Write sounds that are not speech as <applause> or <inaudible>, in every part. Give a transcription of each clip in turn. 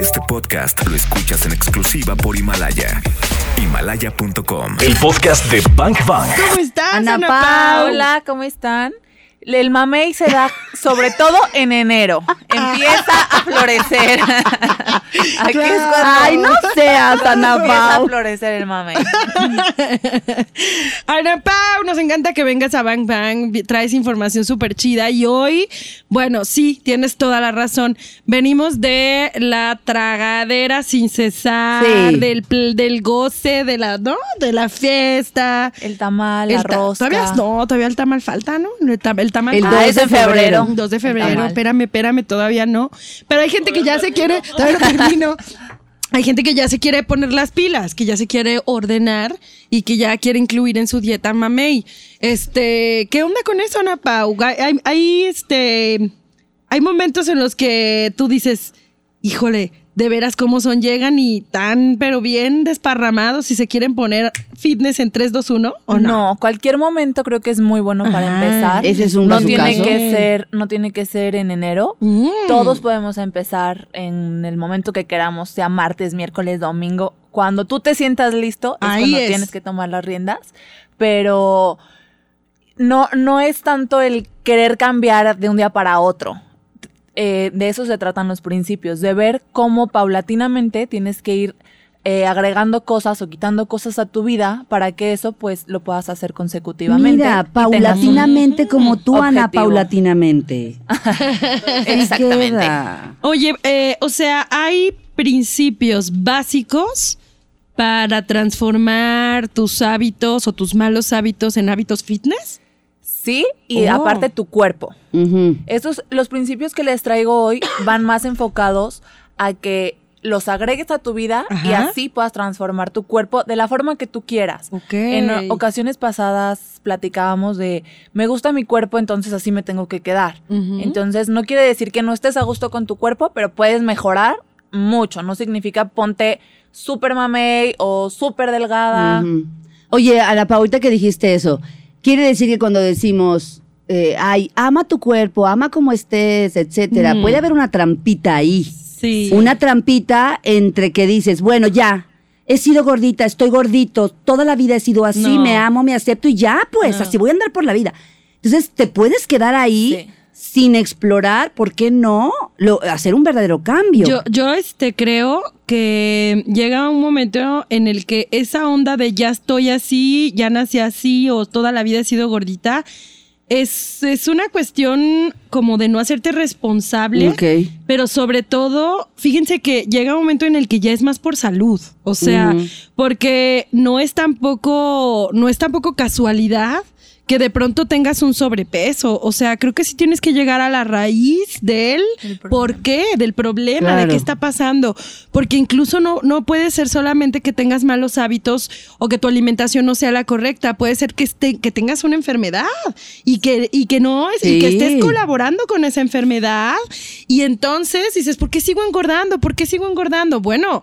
Este podcast lo escuchas en exclusiva por Himalaya. Himalaya.com. El podcast de Bank Bank. ¿Cómo estás, Ana Ana, Pau? Pau? Hola, ¿cómo están? El mamey se da sobre todo en enero. Empieza a florecer. <laughs> Aquí es cuando Ay, no seas, Ana empieza a Pau. florecer el mamey. <laughs> Ana Pau, nos encanta que vengas a Bang Bang. Traes información súper chida. Y hoy, bueno, sí, tienes toda la razón. Venimos de la tragadera sin cesar, Sí. del, pl- del goce, de la, ¿no? De la fiesta. El tamal, la El ta- rosca. Todavía no, todavía el tamal falta, ¿no? El, ta- el tamal El Ah, 2 es de febrero. 2 de febrero, espérame, espérame, todavía no. Pero hay gente que ya se quiere, <laughs> todavía no termino. Hay gente que ya se quiere poner las pilas, que ya se quiere ordenar y que ya quiere incluir en su dieta mamey. Este, ¿qué onda con eso, Ana Pau? Hay, hay- hay, este, hay momentos en los que tú dices, híjole, de veras cómo son, llegan y tan, pero bien desparramados y se quieren poner fitness en 3, 2, 1, ¿o no? No, cualquier momento creo que es muy bueno para empezar. ese es un no tiene caso. que ser, no tiene que ser en enero. Mm. Todos podemos empezar en el momento que queramos, sea martes, miércoles, domingo. Cuando tú te sientas listo, es Ahí cuando es. tienes que tomar las riendas. Pero no, no es tanto el querer cambiar de un día para otro. Eh, de eso se tratan los principios, de ver cómo paulatinamente tienes que ir eh, agregando cosas o quitando cosas a tu vida para que eso pues lo puedas hacer consecutivamente. Mira, un- paulatinamente como tú, Ana, paulatinamente. <laughs> Exactamente. Queda. Oye, eh, o sea, hay principios básicos para transformar tus hábitos o tus malos hábitos en hábitos fitness. Sí, y Oh. aparte tu cuerpo. Ujú. Estos, los principios que les traigo hoy van más enfocados a que los agregues a tu vida y así puedas transformar tu cuerpo de la forma que tú quieras. En ocasiones pasadas platicábamos de, me gusta mi cuerpo, entonces así me tengo que quedar. Entonces no quiere decir que no estés a gusto con tu cuerpo, pero puedes mejorar mucho. No significa ponte súper mamey o súper delgada. Ujú. Oye, Ana Pau, ahorita que dijiste eso, quiere decir que cuando decimos, eh, ay, ama tu cuerpo, ama como estés, etcétera, Ujú. puede haber una trampita ahí. Sí. Una trampita entre que dices, bueno, ya, he sido gordita, estoy gordito, toda la vida he sido así, No. me amo, me acepto y ya, pues, No. así voy a andar por la vida. Entonces, te puedes quedar ahí Sí. Sin explorar, ¿por qué no? Lo- hacer un verdadero cambio. Yo, yo este creo que llega un momento en el que esa onda de ya estoy así, ya nací así o toda la vida he sido gordita, es, es una cuestión como de no hacerte responsable. Ok. Pero sobre todo, fíjense que llega un momento en el que ya es más por salud. O sea, porque no es tampoco, no es tampoco casualidad que de pronto tengas un sobrepeso. O sea, creo que sí tienes que llegar a la raíz de él. ¿Por qué? Del problema, de qué está pasando. Porque incluso no, no puede ser solamente que tengas malos hábitos o que tu alimentación no sea la correcta. Puede ser que, esté, que tengas una enfermedad y que, y que no, y que Sí. estés colaborando con esa enfermedad. Y entonces dices, ¿por qué sigo engordando? ¿Por qué sigo engordando? Bueno,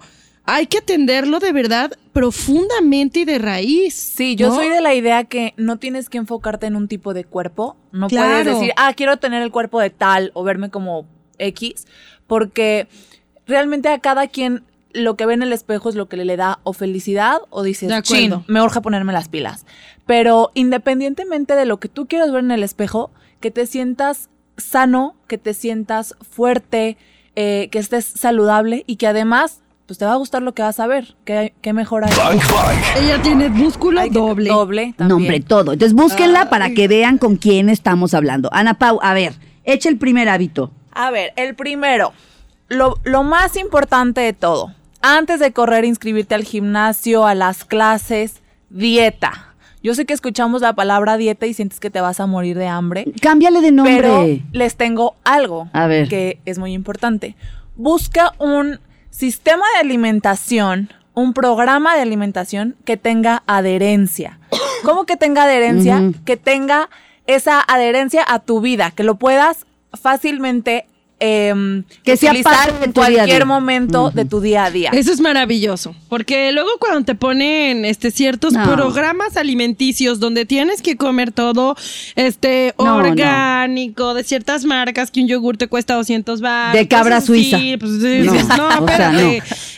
hay que atenderlo de verdad profundamente y de raíz. Sí, yo ¿no? soy de la idea que no tienes que enfocarte en un tipo de cuerpo. No puedes decir, ah, quiero tener el cuerpo de tal o verme como X, porque realmente a cada quien lo que ve en el espejo es lo que le da o felicidad o dices, De acuerdo. chin, me urge ponerme las pilas. Pero independientemente de lo que tú quieras ver en el espejo, que te sientas sano, que te sientas fuerte, eh, que estés saludable y que además, pues te va a gustar lo que vas a ver. ¿Qué, qué mejor hay? Bank Bank. Ella tiene músculo doble. Doble. También. Nombre, todo. Entonces, búsquenla para que vean con quién estamos hablando. Ana Pau, a ver, echa el primer hábito. A ver, el primero, lo, lo más importante de todo, antes de correr, inscribirte al gimnasio, a las clases, dieta. Yo sé que escuchamos la palabra dieta y sientes que te vas a morir de hambre, Cámbiale de nombre. pero les tengo algo A ver. que es muy importante. Busca un sistema de alimentación, un programa de alimentación que tenga adherencia. <coughs> ¿Cómo que tenga adherencia? Que tenga esa adherencia a tu vida, que lo puedas fácilmente em, Que sea utilizar parte de en cualquier momento de tu día a día. Eso es maravilloso, porque luego cuando te ponen este ciertos No. programas alimenticios donde tienes que comer todo este No, no. orgánico de ciertas marcas que un yogur te cuesta 200 baros. De cabra suiza. pues, sí, No, dices, no, o sea,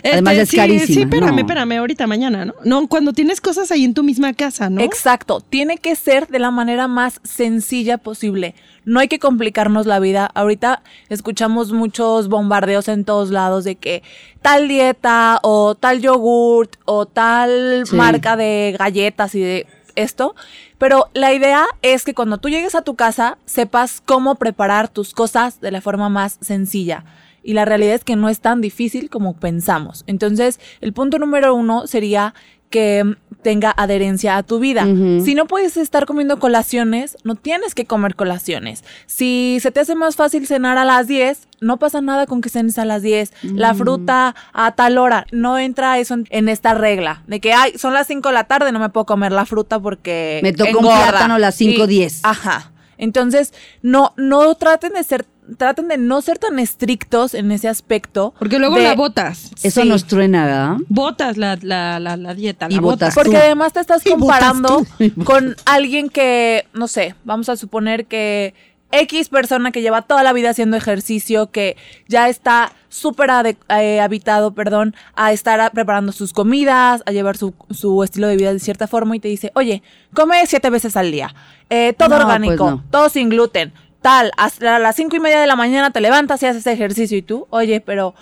Además es sí, carísima, Sí, espérame, no. espérame, ahorita mañana, ¿no? No, cuando tienes cosas ahí en tu misma casa, ¿no? Exacto, tiene que ser de la manera más sencilla posible. No hay que complicarnos la vida. Ahorita escuchamos muchos bombardeos en todos lados de que tal dieta o tal yogurt o tal Sí. marca de galletas y de esto. Pero la idea es que cuando tú llegues a tu casa sepas cómo preparar tus cosas de la forma más sencilla. Y la realidad es que no es tan difícil como pensamos. Entonces, el punto número uno sería que mm, tenga adherencia a tu vida. Si no puedes estar comiendo colaciones, no tienes que comer colaciones. Si se te hace más fácil cenar a las 10, no pasa nada con que cenes a las 10. Mm. La fruta a tal hora. No entra eso en, en esta regla de que, ay, son las 5 de la tarde, no me puedo comer la fruta porque Me tocó un engorda". plátano a las Y- 5:10. Ajá. Entonces, no, no traten de ser, traten de no ser tan estrictos en ese aspecto. Porque luego de- la botas. Eso Sí. nos truena, ¿verdad? Botas la, la, la, la dieta, Y la botas botas. tú. Porque además te estás <laughs> comparando con alguien que, no sé, vamos a suponer que X persona que lleva toda la vida haciendo ejercicio, que ya está súper eh, habitado, perdón, a estar a- preparando sus comidas, a llevar su, su estilo de vida de cierta forma y te dice, oye, come siete veces al día, eh, todo No, orgánico, pues no. todo sin gluten, tal, hasta las cinco y media de la mañana te levantas y haces ejercicio y tú, oye, pero...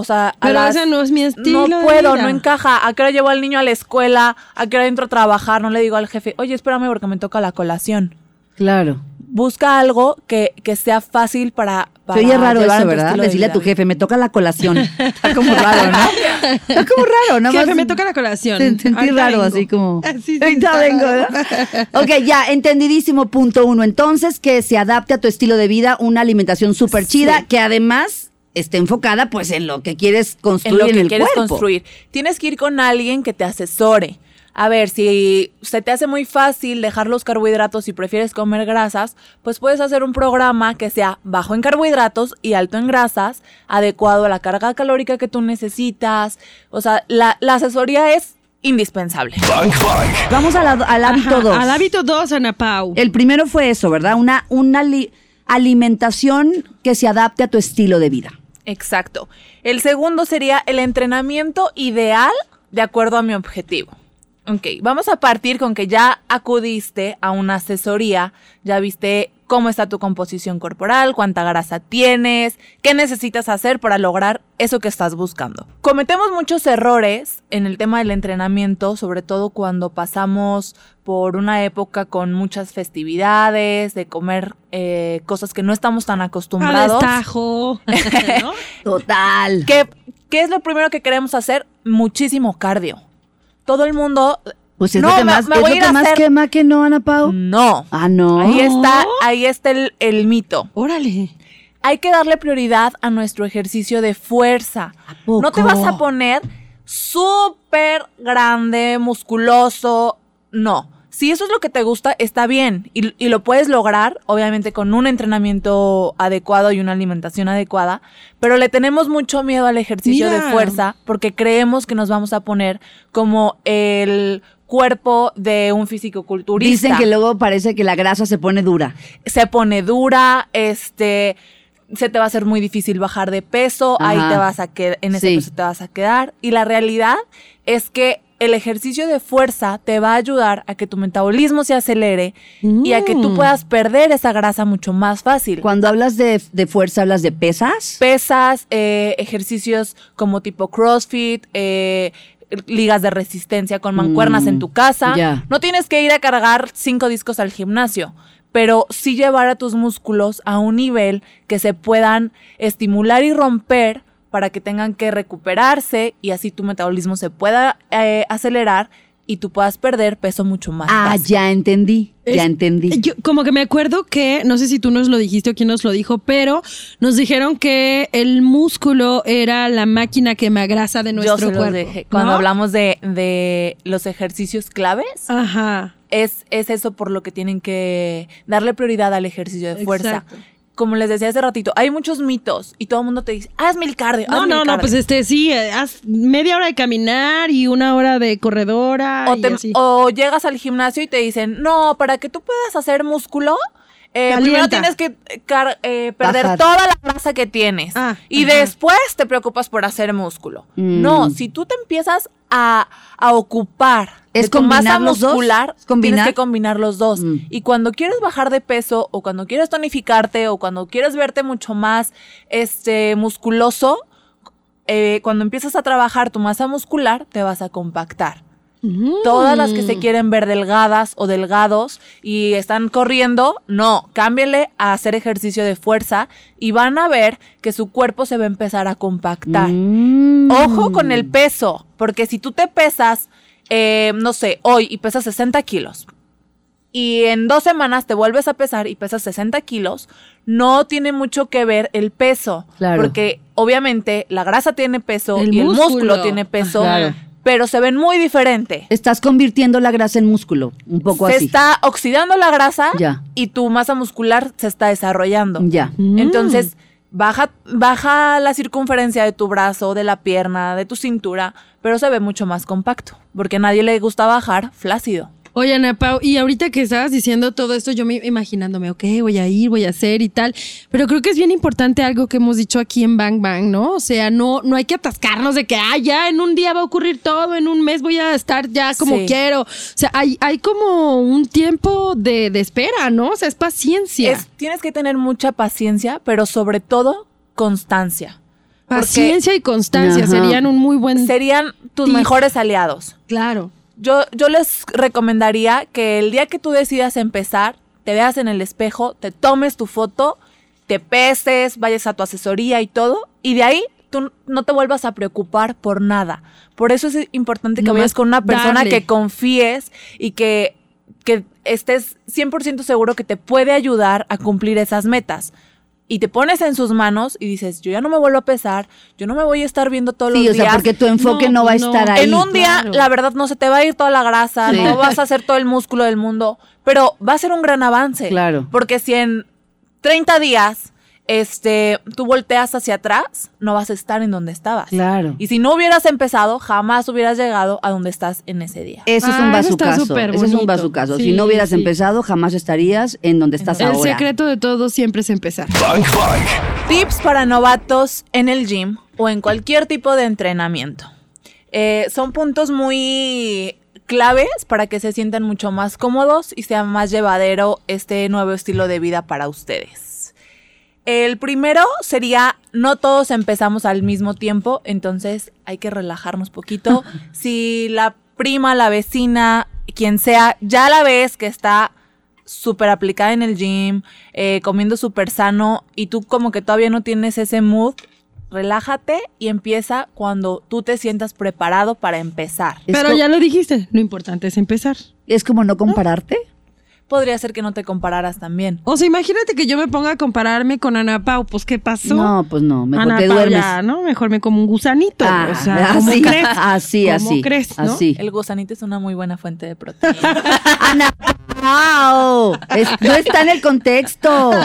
O sea, a Pero las- ese no es mi estilo No de puedo, vida. no encaja. ¿A qué hora llevo al niño a la escuela? ¿A qué hora entro a trabajar? No le digo al jefe, oye, espérame porque me toca la colación. Claro. Busca algo que, que sea fácil para, para Se oye raro eso, ¿verdad? de Decirle a tu jefe, me toca la colación. <laughs> Está como raro, ¿no? Está como raro, ¿no? Jefe, me toca la colación. Sen- Sentí Ahorita raro, vengo. así como. <laughs> Sí, sí, Ahorita vengo. ¿verdad? Ok, ya, entendidísimo. Punto uno. Entonces, que se adapte a tu estilo de vida, una alimentación súper chida, Sí. que además esté enfocada, pues, en lo que quieres en construir lo en, que el quieres cuerpo. construir. Tienes que ir con alguien que te asesore. A ver, si se te hace muy fácil dejar los carbohidratos y prefieres comer grasas, pues puedes hacer un programa que sea bajo en carbohidratos y alto en grasas, adecuado a la carga calórica que tú necesitas. O sea, la, la asesoría es indispensable. Bank Bank. Vamos a la- al hábito Ajá, 2. Al hábito 2, Ana Pau. El primero fue eso, ¿verdad? Una, una li- alimentación que se adapte a tu estilo de vida. Exacto. El segundo sería el entrenamiento ideal de acuerdo a mi objetivo. Ok, vamos a partir con que ya acudiste a una asesoría, ya viste cómo está tu composición corporal, cuánta grasa tienes, qué necesitas hacer para lograr eso que estás buscando. Cometemos muchos errores en el tema del entrenamiento, sobre todo cuando pasamos por una época con muchas festividades, de comer eh, cosas que no estamos tan acostumbrados. destajo. <laughs> ¿no? Total. ¿Qué, ¿Qué es lo primero que queremos hacer? Muchísimo cardio. Todo el mundo. Pues es No, lo que me- más, me es voy lo a que a más hacer- quema que no, Ana Pau. No. Ah, no. Ahí está, ahí está el, el mito. Órale. Hay que darle prioridad a nuestro ejercicio de fuerza. poco? No te vas a poner súper grande, musculoso. No. Si eso es lo que te gusta, está bien. Y, y lo puedes lograr, obviamente, con un entrenamiento adecuado y una alimentación adecuada. Pero le tenemos mucho miedo al ejercicio Mira. de fuerza porque creemos que nos vamos a poner como el cuerpo de un fisicoculturista Dicen que luego parece que la grasa se pone dura. se pone dura, este, se te va a hacer muy difícil bajar de peso, ahí te vas a quedar, en ese Sí. peso te vas a quedar. Y la realidad es que el ejercicio de fuerza te va a ayudar a que tu metabolismo se acelere y a que tú Mm. puedas perder esa grasa mucho más fácil. Cuando hablas de, de fuerza, ¿hablas de pesas? Pesas, eh, ejercicios como tipo CrossFit, eh, ligas de resistencia con mancuernas Mm, en tu casa. ya. No tienes que ir a cargar cinco discos al gimnasio, pero sí llevar a tus músculos a un nivel que se puedan estimular y romper para que tengan que recuperarse y así tu metabolismo se pueda eh, acelerar y tú puedas perder peso mucho más. Ah, fácil. ya entendí, ya Es- entendí. Yo como que me acuerdo que, no sé si tú nos lo dijiste o quién nos lo dijo, pero nos dijeron que el músculo era la máquina quemagrasa de nuestro Yo se los cuerpo. dejé. Cuando hablamos de, de los ejercicios claves, Ajá. es, es eso por lo que tienen que darle prioridad al ejercicio de fuerza. Exacto. Como les decía hace ratito, hay muchos mitos y todo el mundo te dice, hazme el cardio. No, no, no, cardio". pues este sí, eh, haz media hora de caminar y una hora de corredora o, y te- así. o llegas al gimnasio y te dicen, no, para que tú puedas hacer músculo, eh, primero tienes que eh, eh, perder Bajar. toda la grasa que tienes. Ah, y ajá. después te preocupas por hacer músculo. Mm. No, si tú te empiezas a, a ocupar ¿Es de tu masa muscular, tienes que combinar los dos. Mm. Y cuando quieres bajar de peso o cuando quieres tonificarte o cuando quieres verte mucho más este, musculoso, eh, cuando empiezas a trabajar tu masa muscular, te vas a compactar. Mm. Todas las que se quieren ver delgadas o delgados y están corriendo, no, cámbienle a hacer ejercicio de fuerza y van a ver que su cuerpo se va a empezar a compactar. Mm. Ojo con el peso, porque si tú te pesas, eh, no sé, hoy y pesas 60 kilos y en dos semanas te vuelves a pesar y pesas 60 kilos, no tiene mucho que ver el peso. Claro. Porque obviamente la grasa tiene peso El y el músculo músculo. tiene peso, Claro. Pero se ven muy diferente. Estás convirtiendo la grasa en músculo, un poco se así. está oxidando la grasa Ya. y tu masa muscular se está desarrollando. Ya. Mm. Entonces, baja, baja la circunferencia de tu brazo, de la pierna, de tu cintura, pero se ve mucho más compacto, porque a nadie le gusta bajar flácido. Oye, Ana Pau, y ahorita que estabas diciendo todo esto, yo me imaginándome, ok, voy a ir, voy a hacer y tal, pero creo que es bien importante algo que hemos dicho aquí en Bang Bang, ¿no? O sea, no, no hay que atascarnos de que, ah, ya en un día va a ocurrir todo, en un mes voy a estar ya como Sí. quiero. O sea, hay, hay como un tiempo de, de espera, ¿no? O sea, es paciencia. Es- tienes que tener mucha paciencia, pero sobre todo constancia. Paciencia y constancia Ajá. serían un muy buen... serían tus Tip. mejores aliados. Claro. Yo, yo les recomendaría que el día que tú decidas empezar, te veas en el espejo, te tomes tu foto, te peses, vayas a tu asesoría y todo, y de ahí tú no te vuelvas a preocupar por nada. Por eso es importante que vayas con una persona darle. que confíes y que, que estés 100% seguro que te puede ayudar a cumplir esas metas. Y te pones en sus manos y dices, yo ya no me vuelvo a pesar, yo no me voy a estar viendo todos Sí, los o sea, días. porque tu enfoque No, no, va a no. estar ahí. En un día, claro. la verdad, no se te va a ir toda la grasa, Sí. no vas a hacer todo el músculo del mundo, pero va a ser un gran avance. Claro. Porque si en 30 días este, tú volteas hacia atrás, no vas a estar en donde estabas. Claro. Y si no hubieras empezado, jamás hubieras llegado a donde estás en ese día. Eso es Ah, un eso está bazucazo. súper Eso es un bazucazo. si Sí, no hubieras sí. empezado, jamás estarías en donde estás El ahora. secreto de todo siempre es empezar. Bang Bang. Tips para novatos en el gym o en cualquier tipo de entrenamiento. Eh, son puntos muy claves para que se sientan mucho más cómodos y sea más llevadero este nuevo estilo de vida para ustedes. El primero sería, no todos empezamos al mismo tiempo, entonces hay que relajarnos poquito. <laughs> si la prima, la vecina, quien sea, ya la ves que está súper aplicada en el gym, eh, comiendo súper sano y tú como que todavía no tienes ese mood, relájate y empieza cuando tú te sientas preparado para empezar. Pero ya lo dijiste, lo importante es empezar. Es como no compararte. Podría ser que no te compararas también. O sea, imagínate que yo me ponga a compararme con Ana Pau, pues ¿qué pasó? No, pues no. Mejor Ana te Pau duermes. ya, ¿no? Mejor me como un gusanito. Ah, o sea, ¿cómo así, crees? <laughs> así, ¿Cómo así. crees, no? Así. El gusanito es una muy buena fuente de proteína. <laughs> Ana Pau, es- no está en el contexto. <laughs>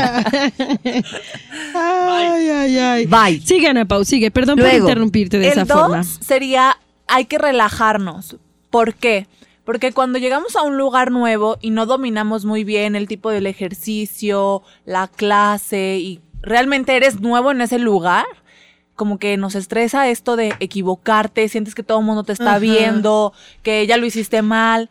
Ay, ay, ay. Bye. Sigue, Ana Pau, sigue. Perdón por Luego, interrumpirte de El esa dos forma. sería, hay que relajarnos. ¿Por qué? Porque cuando llegamos a un lugar nuevo y no dominamos muy bien el tipo del ejercicio, la clase y realmente eres nuevo en ese lugar, como que nos estresa esto de equivocarte, sientes que todo el mundo te está viendo, que ya lo hiciste mal.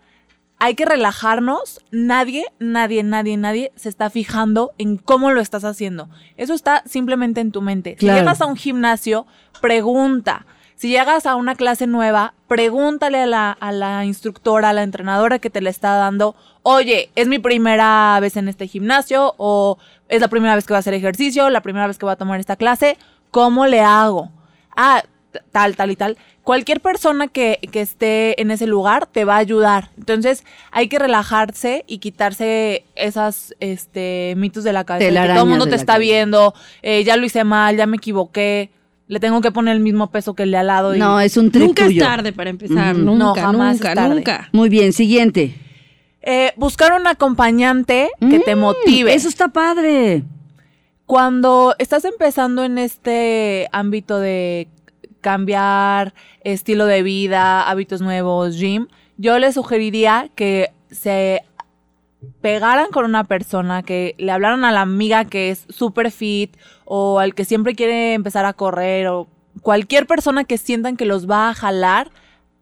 Hay que relajarnos. Nadie, nadie, nadie, nadie se está fijando en cómo lo estás haciendo. Eso está simplemente en tu mente. Claro. Si llegas a un gimnasio, pregunta. Si llegas a una clase nueva, pregúntale a la, a la instructora, a la entrenadora que te la está dando, oye, ¿es mi primera vez en este gimnasio? ¿O es la primera vez que voy a hacer ejercicio? ¿La primera vez que voy a tomar esta clase? ¿Cómo le hago? Ah, tal, tal y tal. Cualquier persona que, que esté en ese lugar te va a ayudar. Entonces hay que relajarse y quitarse esas este, mitos de la cabeza. que todo el mundo te está cabeza. viendo, eh, ya lo hice mal, ya me equivoqué, le tengo que poner el mismo peso que el de al lado. y- No, es un trick Nunca es tarde para empezar. Nunca, No, jamás nunca, es tarde. nunca. Muy bien, siguiente. Eh, buscar un acompañante que te Mm, motive. Eso está padre. Cuando estás empezando en este ámbito de cambiar estilo de vida, hábitos nuevos, gym, yo les sugeriría que se pegaran con una persona, que le hablaran a la amiga que es súper fit o al que siempre quiere empezar a correr o cualquier persona que sientan que los va a jalar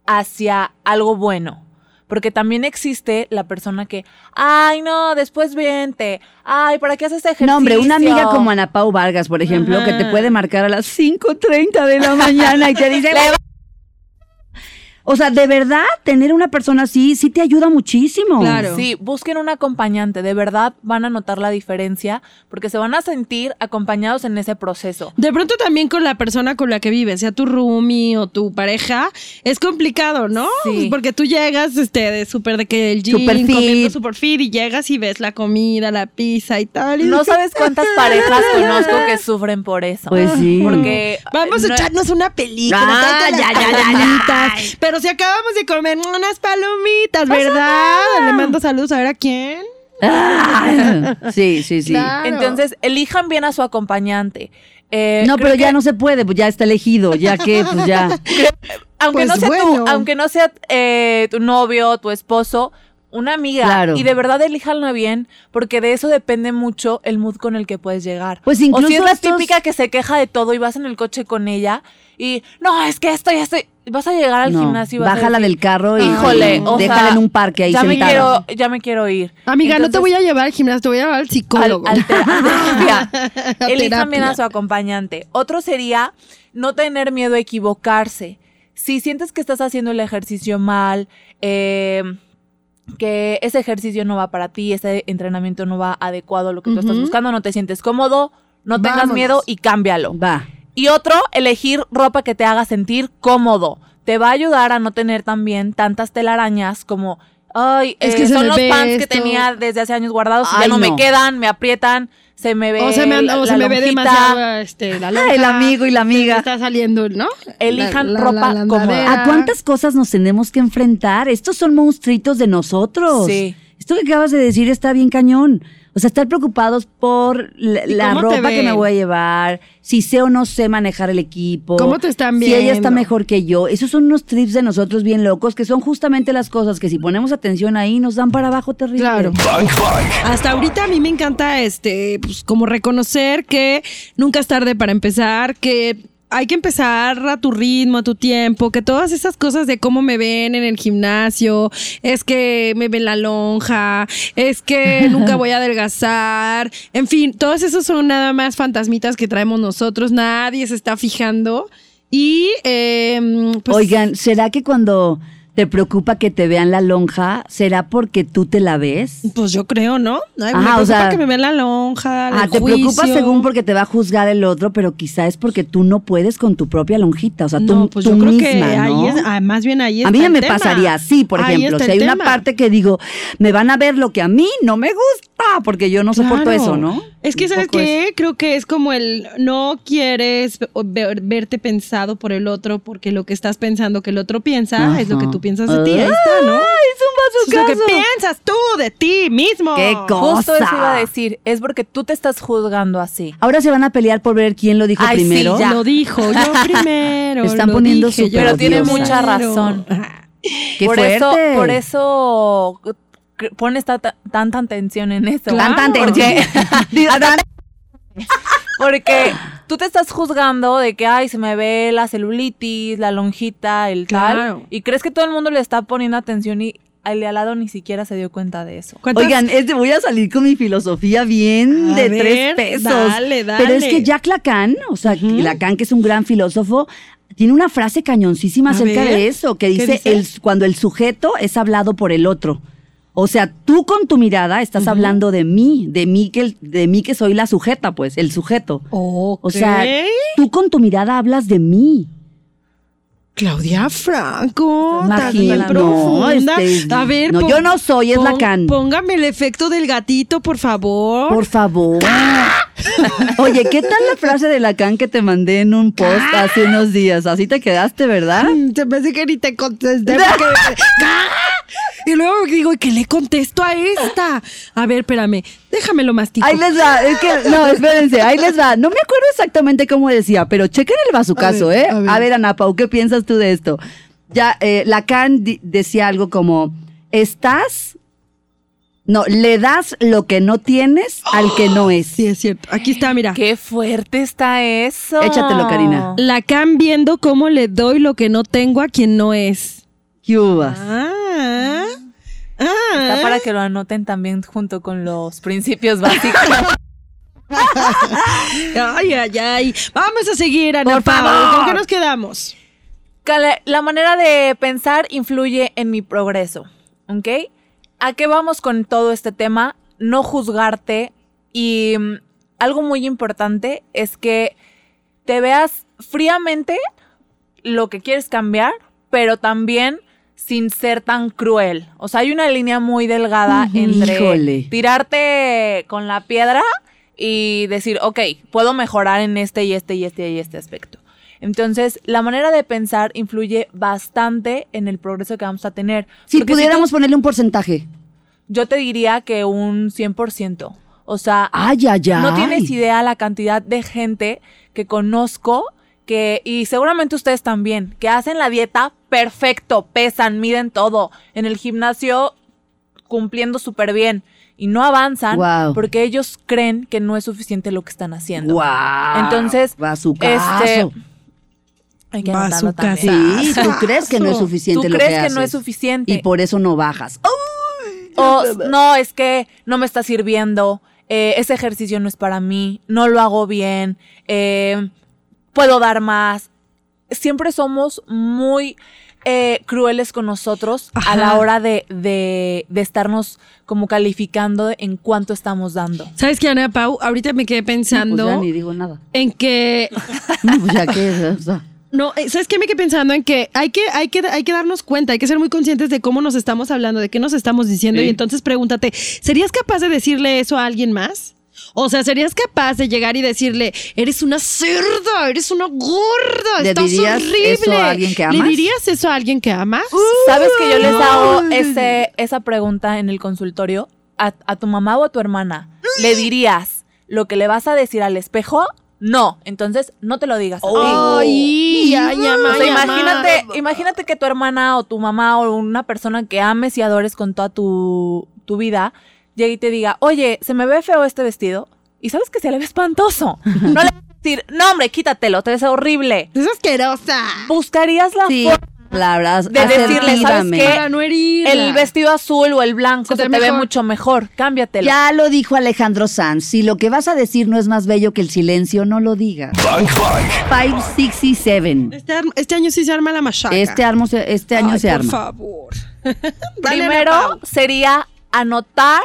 hacia algo bueno. Porque también existe la persona que, ay, no, después vente. Ay, ¿para qué haces ejercicio? No, hombre, una amiga como Ana Pau Vargas, por ejemplo, Ajá. que te puede marcar a las 5.30 de la mañana y te dice... <laughs> O sea, de verdad, tener una persona así sí te ayuda muchísimo. Claro. Sí, busquen un acompañante, de verdad van a notar la diferencia porque se van a sentir acompañados en ese proceso. De pronto también con la persona con la que vives, sea tu roomie o tu pareja, es complicado, ¿no? Sí. Porque tú llegas este, de súper de que el gym, comiendo súper fit y llegas y ves la comida, la pizza y tal. y No dices, sabes cuántas <laughs> parejas conozco que sufren por eso. Pues sí. Porque Vamos a no- echarnos una película. Ah, las ya, ya, ya, ya. Pero si acabamos de comer unas palomitas, ¿verdad? Le mando saludos a ver a quién. Ah, sí, sí, sí. Claro. Entonces, elijan bien a su acompañante. Eh, No, pero ya que- no se puede, pues ya está elegido, ya que, pues ya. <laughs> aunque Pues no sea bueno. tu, aunque no sea eh, tu novio, tu esposo, una amiga. Claro. Y de verdad elíjanla bien, porque de eso depende mucho el mood con el que puedes llegar. Pues o incluso si es la estos- típica que se queja de todo y vas en el coche con ella y no, es que esto ya estoy. Vas a llegar al No, gimnasio y vas a bájala decir, del carro y Híjole, o déjala sea, en un parque ahí ya me quiero, ya me quiero ir. Amiga, no te voy a llevar al gimnasio, te voy a llevar al al, psicólogo. al <laughs> terapia. A Elijan bien terapia. a su acompañante. Otro sería no tener miedo a equivocarse. Si sientes que estás haciendo el ejercicio mal, eh, que ese ejercicio no va para ti, ese entrenamiento no va adecuado a lo que tú estás buscando, no te sientes cómodo, no tengas Vámonos. miedo y cámbialo. Va. Y otro, elegir ropa que te haga sentir cómodo. Te va a ayudar a no tener también tantas telarañas como, ay, Es eh, que se son me los pants que esto". tenía desde hace años guardados y ya no, me no. quedan, me aprietan, se me ve O se me, anda- o la se me ve demasiado este, la lonja. el amigo y la amiga. Está saliendo, ¿no? Elijan ropa cómoda. andadera. ¿A cuántas cosas nos tenemos que enfrentar? Estos son monstruitos de nosotros. Sí. Esto que acabas de decir está bien cañón. O sea, estar preocupados por la, ¿Y la cómo te ropa que me voy a llevar, si sé o no sé manejar el equipo. ¿Cómo te están Si ella está viendo? mejor que yo. Esos son unos trips de nosotros bien locos, que son justamente las cosas que si ponemos atención ahí nos dan para abajo terrible. Claro. Hasta ahorita a mí me encanta este, pues como reconocer que nunca es tarde para empezar, que hay que empezar a tu ritmo, a tu tiempo, que todas esas cosas de cómo me ven en el gimnasio, es que me ven la lonja, es que <laughs> nunca voy a adelgazar, en fin, todos esos son nada más fantasmitas que traemos nosotros, nadie se está fijando. Y eh, pues, Oigan, ¿será que cuando te preocupa que te vean la lonja, será porque tú te la ves? pues yo creo, ¿no? Ay, me Ajá, o preocupa sea- que me vean la lonja, Ah, te preocupa según porque te va a juzgar el otro, pero quizá es porque tú no puedes con tu propia lonjita, o sea, tú, no, pues tú yo creo que ahí ¿no? es, ah, más bien ahí a está mí el me tema. pasaría así, por Ahí ejemplo, si hay una parte que digo, me van a ver lo que a mí no me gusta, porque yo no soporto eso, ¿no? Es que, Un ¿sabes qué? Creo que es como el no quieres ver- verte pensado por el otro porque lo que estás pensando que el otro piensa es lo que tú piensas de ti. Ahí está, ¿no? Ay, es un lo que piensas tú de ti mismo. Qué cosa. Justo eso iba a decir, es porque tú te estás juzgando así. Ahora se van a pelear por ver quién lo dijo Ay, sí, primero. ya. Lo dijo yo <laughs> primero. Están lo poniendo dije súper yo Pero tiene mucha razón. Qué por fuerte. eso, por eso cre- pones tanta, tanta atención en eso. Claro. Tanta atención. <laughs> <laughs> <laughs> porque tú te estás juzgando de que, ay, se me ve la celulitis, la lonjita, el Claro. tal. Y crees que todo el mundo le está poniendo atención y el de al lado ni siquiera se dio cuenta de eso. ¿Cuántas- Oigan, este, voy a salir con mi filosofía bien A de ver, tres pesos. dale, dale. Pero es que Jack Lacan, o sea. Lacan, que es un gran filósofo, tiene una frase cañoncísima A acerca ver, de eso, que ¿qué dice, dice? El, cuando el sujeto es hablado por el otro. O sea, tú con tu mirada estás hablando de mí, de mí que de mí que soy la sujeta, pues, el sujeto. Ok. O sea, tú con tu mirada hablas de mí. Claudia Franco, Imagina- tan no, profunda. este, a ver, no, yo no soy, es Lacan. Póngame el efecto del gatito, por favor. Por favor. Oye, ¿qué tal la frase de Lacan que te mandé en un post hace unos días? Así te quedaste, ¿verdad? Mm, Se me hace que ni te contesté porque... <laughs> ¡Ah! Y luego digo, ¿qué le contesto a esta? A ver, espérame, déjamelo mastico. Ahí les va, es que, no, espérense, ahí les va. No me acuerdo exactamente cómo decía, pero chequen el bazucazo, ¿eh? a ver. A ver, Ana Pau, ¿qué piensas tú de esto? Ya, eh, Lacan decía algo como, estás, no, le das lo que no tienes al que no es. Sí, es cierto. Aquí está, mira. Qué fuerte está eso. Échatelo, Karina. Lacan viendo cómo le doy lo que no tengo a quien no es. ¿Qué uvas? Ah. Ah. Está para que lo anoten también junto con los principios <laughs> básicos. <laughs> Ay, ay, ay. Vamos a seguir, Ana Por favor. ¿Con qué nos quedamos? Que la- La manera de pensar influye en mi progreso, ¿ok? ¿A qué vamos con todo este tema? No juzgarte y mm, algo muy importante es que te veas fríamente lo que quieres cambiar, pero también sin ser tan cruel. O sea, hay una línea muy delgada entre Híjole. tirarte con la piedra y decir, ok, puedo mejorar en este y este y este y este aspecto. Entonces, la manera de pensar influye bastante en el progreso que vamos a tener. Si Porque pudiéramos tú- ponerle un porcentaje. yo te diría que un 100%. O sea, Ay, ay, ay. no tienes idea la cantidad de gente que conozco que, y seguramente ustedes también, que hacen la dieta perfecto, pesan, miden todo, en el gimnasio cumpliendo súper bien y no avanzan porque ellos creen que no es suficiente lo que están haciendo. Guau. Entonces, Bazucazo. este, hay que anotarlo Bazooka, también. Sí, tú crees que no es Tú suficiente lo crees que que, no es suficiente. Y por eso no bajas. O no, es que no me está sirviendo, eh, ese ejercicio no es para mí, no lo hago bien, eh, puedo dar más. Siempre somos muy eh, crueles con nosotros a la hora de, de, de estarnos como calificando en cuánto estamos dando. ¿Sabes qué, Ana Pau? Ahorita me quedé Pues pensando ya ni digo nada. en que <laughs> No, pues ya que, o sea, No, eh, ¿sabes qué? Me quedé pensando en que hay que, hay que hay que darnos cuenta, hay que ser muy conscientes de cómo nos estamos hablando, de qué nos estamos diciendo. Sí. Y entonces pregúntate, ¿serías capaz de decirle eso a alguien más? O sea, ¿serías capaz de llegar y decirle, eres una cerda, eres una gorda, ¿Le estás dirías horrible? eso a alguien que ¿Le amas? dirías eso a alguien que amas? ¿Sabes que yo les hago ese, esa pregunta en el consultorio? A, a tu mamá o a tu hermana, ¿le dirías lo que le vas a decir al espejo? No, entonces no te lo digas. ti. Ay, ay, ama, O sea, ay, ama. imagínate, imagínate que tu hermana o tu mamá o una persona que ames y adores con toda tu, tu vida llegue y te diga, oye, se me ve feo este vestido. Y sabes que se le ve espantoso. No le vas a decir, no hombre, quítatelo, te ves horrible. Es asquerosa. Buscarías la sí, forma palabras de decirle, ¿sabes qué? Para no herirla. el vestido azul o el blanco Se se, te ve mucho mejor. Cámbiatelo. Ya lo dijo Alejandro Sanz. Si lo que vas a decir no es más bello que el silencio, no lo digas. Bang Bang. 567. Este, ar- este año sí se arma la machaca. Este, armo este año Ay, se por arma. favor. <laughs> Dale, Primero sería anotar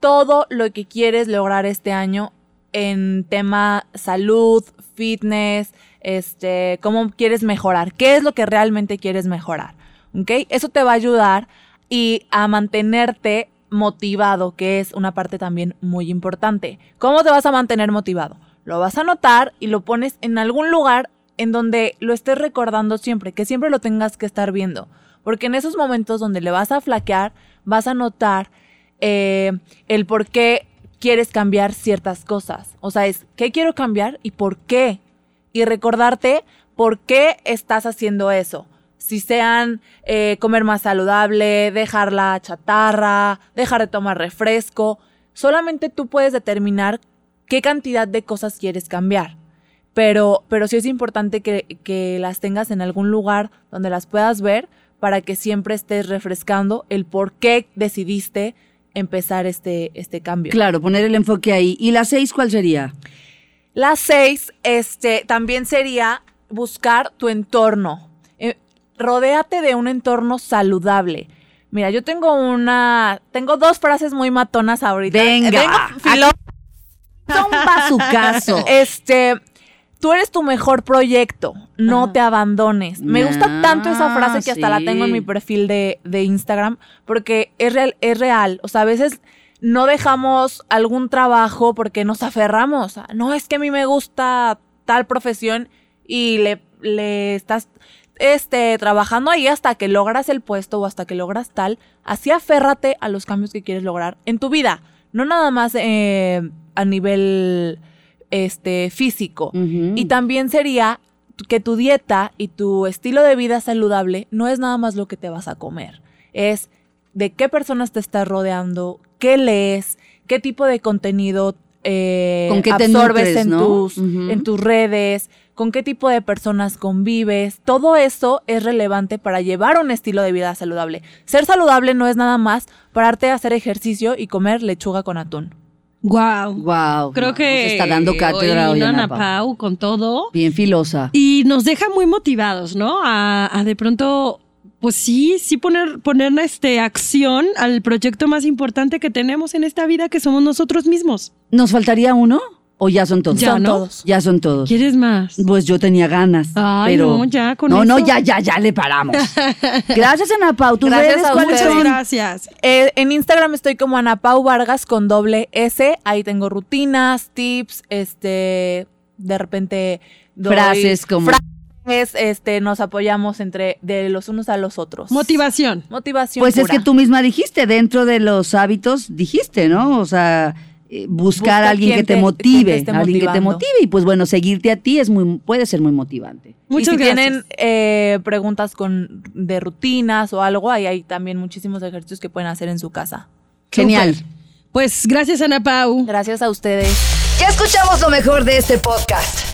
todo lo que quieres lograr este año en tema salud, fitness, este, cómo quieres mejorar, qué es lo que realmente quieres mejorar, ¿ok? Eso te va a ayudar y a mantenerte motivado, que es una parte también muy importante. ¿Cómo te vas a mantener motivado? Lo vas a anotar y lo pones en algún lugar en donde lo estés recordando siempre, que siempre lo tengas que estar viendo. Porque en esos momentos donde le vas a flaquear, vas a notar eh, el por qué quieres cambiar ciertas cosas. O sea, es qué quiero cambiar y por qué. Y recordarte por qué estás haciendo eso. Si sean eh, comer más saludable, dejar la chatarra, dejar de tomar refresco. Solamente tú puedes determinar qué cantidad de cosas quieres cambiar. Pero, pero sí es importante que, que las tengas en algún lugar donde las puedas ver para que siempre estés refrescando el por qué decidiste empezar este, este cambio. Claro, poner el enfoque ahí. ¿Y la 6 cuál sería? La seis, este, también sería buscar tu entorno. Eh, rodéate de un entorno saludable. Mira, yo tengo una, tengo dos frases muy matonas ahorita. Venga. Vengo filo- Son bazucazo. <laughs> Este, tú eres tu mejor proyecto, no te abandones. Me gusta Ah, tanto esa frase que hasta la tengo en mi perfil de, de Instagram porque es real, es real. O sea, a veces no dejamos algún trabajo porque nos aferramos. No, es que a mí me gusta tal profesión y le, le estás este, trabajando ahí hasta que logras el puesto o hasta que logras tal. Así aférrate a los cambios que quieres lograr en tu vida. No nada más eh, a nivel este, físico. Y también sería que tu dieta y tu estilo de vida saludable no es nada más lo que te vas a comer. Es de qué personas te estás rodeando, qué lees, qué tipo de contenido eh, ¿Con qué te absorbes nutres, en, no? tus, Ujú. en tus redes, con qué tipo de personas convives. Todo eso es relevante para llevar un estilo de vida saludable. Ser saludable no es nada más pararte a hacer ejercicio y comer lechuga con atún. Wow. Wow. Creo que nos está dando cátedra hoy hoy Ana Ana Pau. Pau con todo. Bien filosa. Y nos deja muy motivados, ¿no? A, a de pronto, pues sí, sí poner, poner este, acción al proyecto más importante que tenemos en esta vida, que somos nosotros mismos. ¿Nos faltaría uno? ¿O ya son todos? Ya, Son ¿no? todos. Ya son todos. ¿Quieres más? Pues yo tenía ganas. Ay, pero... no, ya con No, no, eso. ya, ya, ya le paramos. <laughs> Gracias, Ana Pau. ¿Tus Gracias redes a son? Gracias. Eh, en Instagram estoy como Ana Pau Vargas con doble S. Ahí tengo rutinas, tips, este, de repente doy Frases como- frases, este, nos apoyamos entre de los unos a los otros. Motivación. Motivación. Pues es que tú misma dijiste, dentro de los hábitos, dijiste, ¿no? O sea, eh, buscar Busca a alguien que te te- motive, te alguien que te motive. Y pues bueno, seguirte a ti es muy, puede ser muy motivante. Muchas y si gracias. tienen eh, preguntas con de rutinas o algo, ahí hay también muchísimos ejercicios que pueden hacer en su casa. Genial. Pues gracias, Ana Pau. Gracias a ustedes. Ya escuchamos lo mejor de este podcast.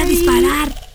a disparar.